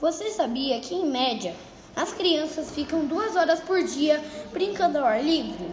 Você sabia que, em média, as crianças ficam duas horas por dia brincando ao ar livre?